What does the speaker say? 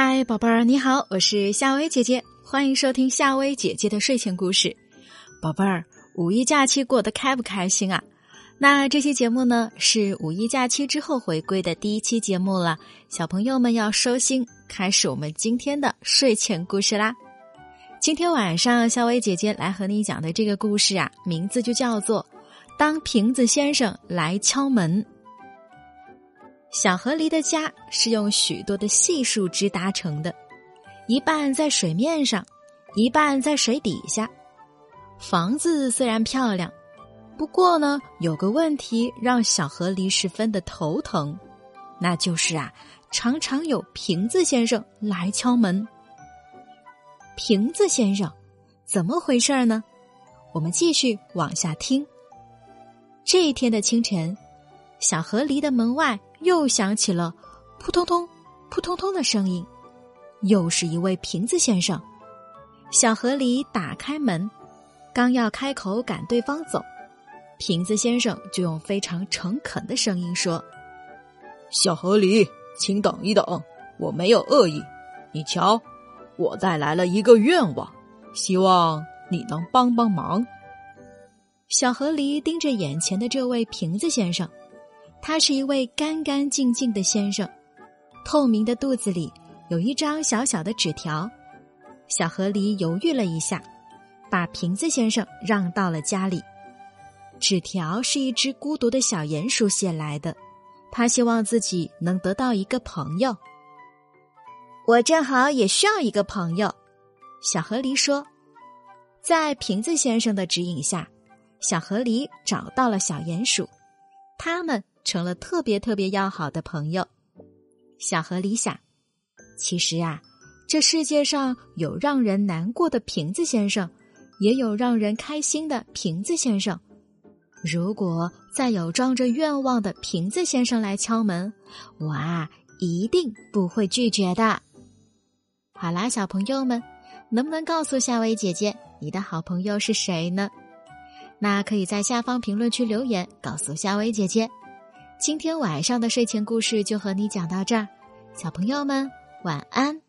嗨，宝贝儿，你好，我是夏薇姐姐，欢迎收听夏薇姐姐的睡前故事。宝贝儿，五一假期过得开不开心啊？那这期节目呢，是五一假期之后回归的第一期节目了，小朋友们要收心，开始我们今天的睡前故事啦。今天晚上，夏薇姐姐来和你讲的这个故事啊，名字就叫做《当瓶子先生来敲门》。小河狸的家是用许多的细树枝搭成的，一半在水面上，一半在水底下。房子虽然漂亮，不过呢，有个问题让小河狸十分的头疼，那就是啊，常常有瓶子先生来敲门。瓶子先生，怎么回事呢？我们继续往下听。这一天的清晨，小河狸的门外。又响起了扑通通、扑通通的声音，又是一位瓶子先生。小河狸打开门，刚要开口赶对方走，瓶子先生就用非常诚恳的声音说：“小河狸，请等一等，我没有恶意。你瞧，我带来了一个愿望，希望你能帮帮忙。”小河狸盯着眼前的这位瓶子先生。他是一位干干净净的先生，透明的肚子里有一张小小的纸条。小河狸犹豫了一下，把瓶子先生让到了家里。纸条是一只孤独的小鼹鼠写来的，他希望自己能得到一个朋友。我正好也需要一个朋友，小河狸说。在瓶子先生的指引下，小河狸找到了小鼹鼠，他们。成了特别特别要好的朋友。小河狸想，其实啊，这世界上有让人难过的瓶子先生，也有让人开心的瓶子先生。如果再有装着愿望的瓶子先生来敲门，我啊一定不会拒绝的。好啦，小朋友们，能不能告诉夏薇姐姐，你的好朋友是谁呢？那可以在下方评论区留言，告诉夏薇姐姐。今天晚上的睡前故事就和你讲到这儿，小朋友们晚安。